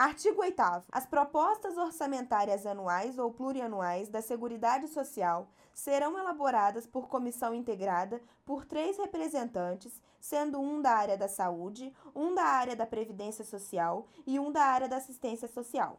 Artigo 8 As propostas orçamentárias anuais ou plurianuais da Seguridade Social serão elaboradas por comissão integrada por três representantes, sendo um da área da saúde, um da área da previdência social e um da área da assistência social.